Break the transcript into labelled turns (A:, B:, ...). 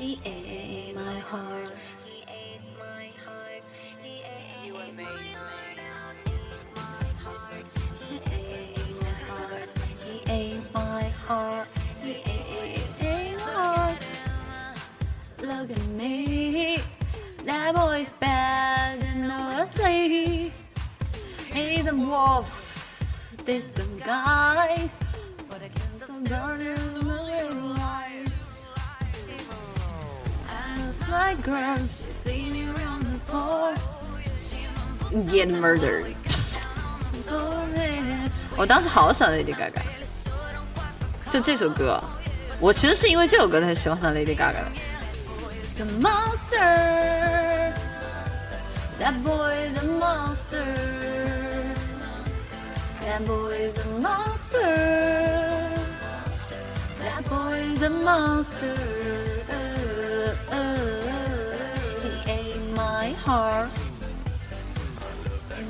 A: He ate my heart.
B: You amaze me.
A: He ate my heart. He ate my heart. He ate, my heart, he ate my heart. Look at me. That boy's bad and no asleep. Ain't the wolf. Distant guys. But I can't so I was like girls. She see me around the floor.
B: Get murdered.
A: 我当时好喜欢 Lady Gaga，就这首歌，我其实是因为这首歌才喜欢上 Lady Gaga 的。The monster, that boy is a monster, that boy is a monster, that boy is a monster. My heart.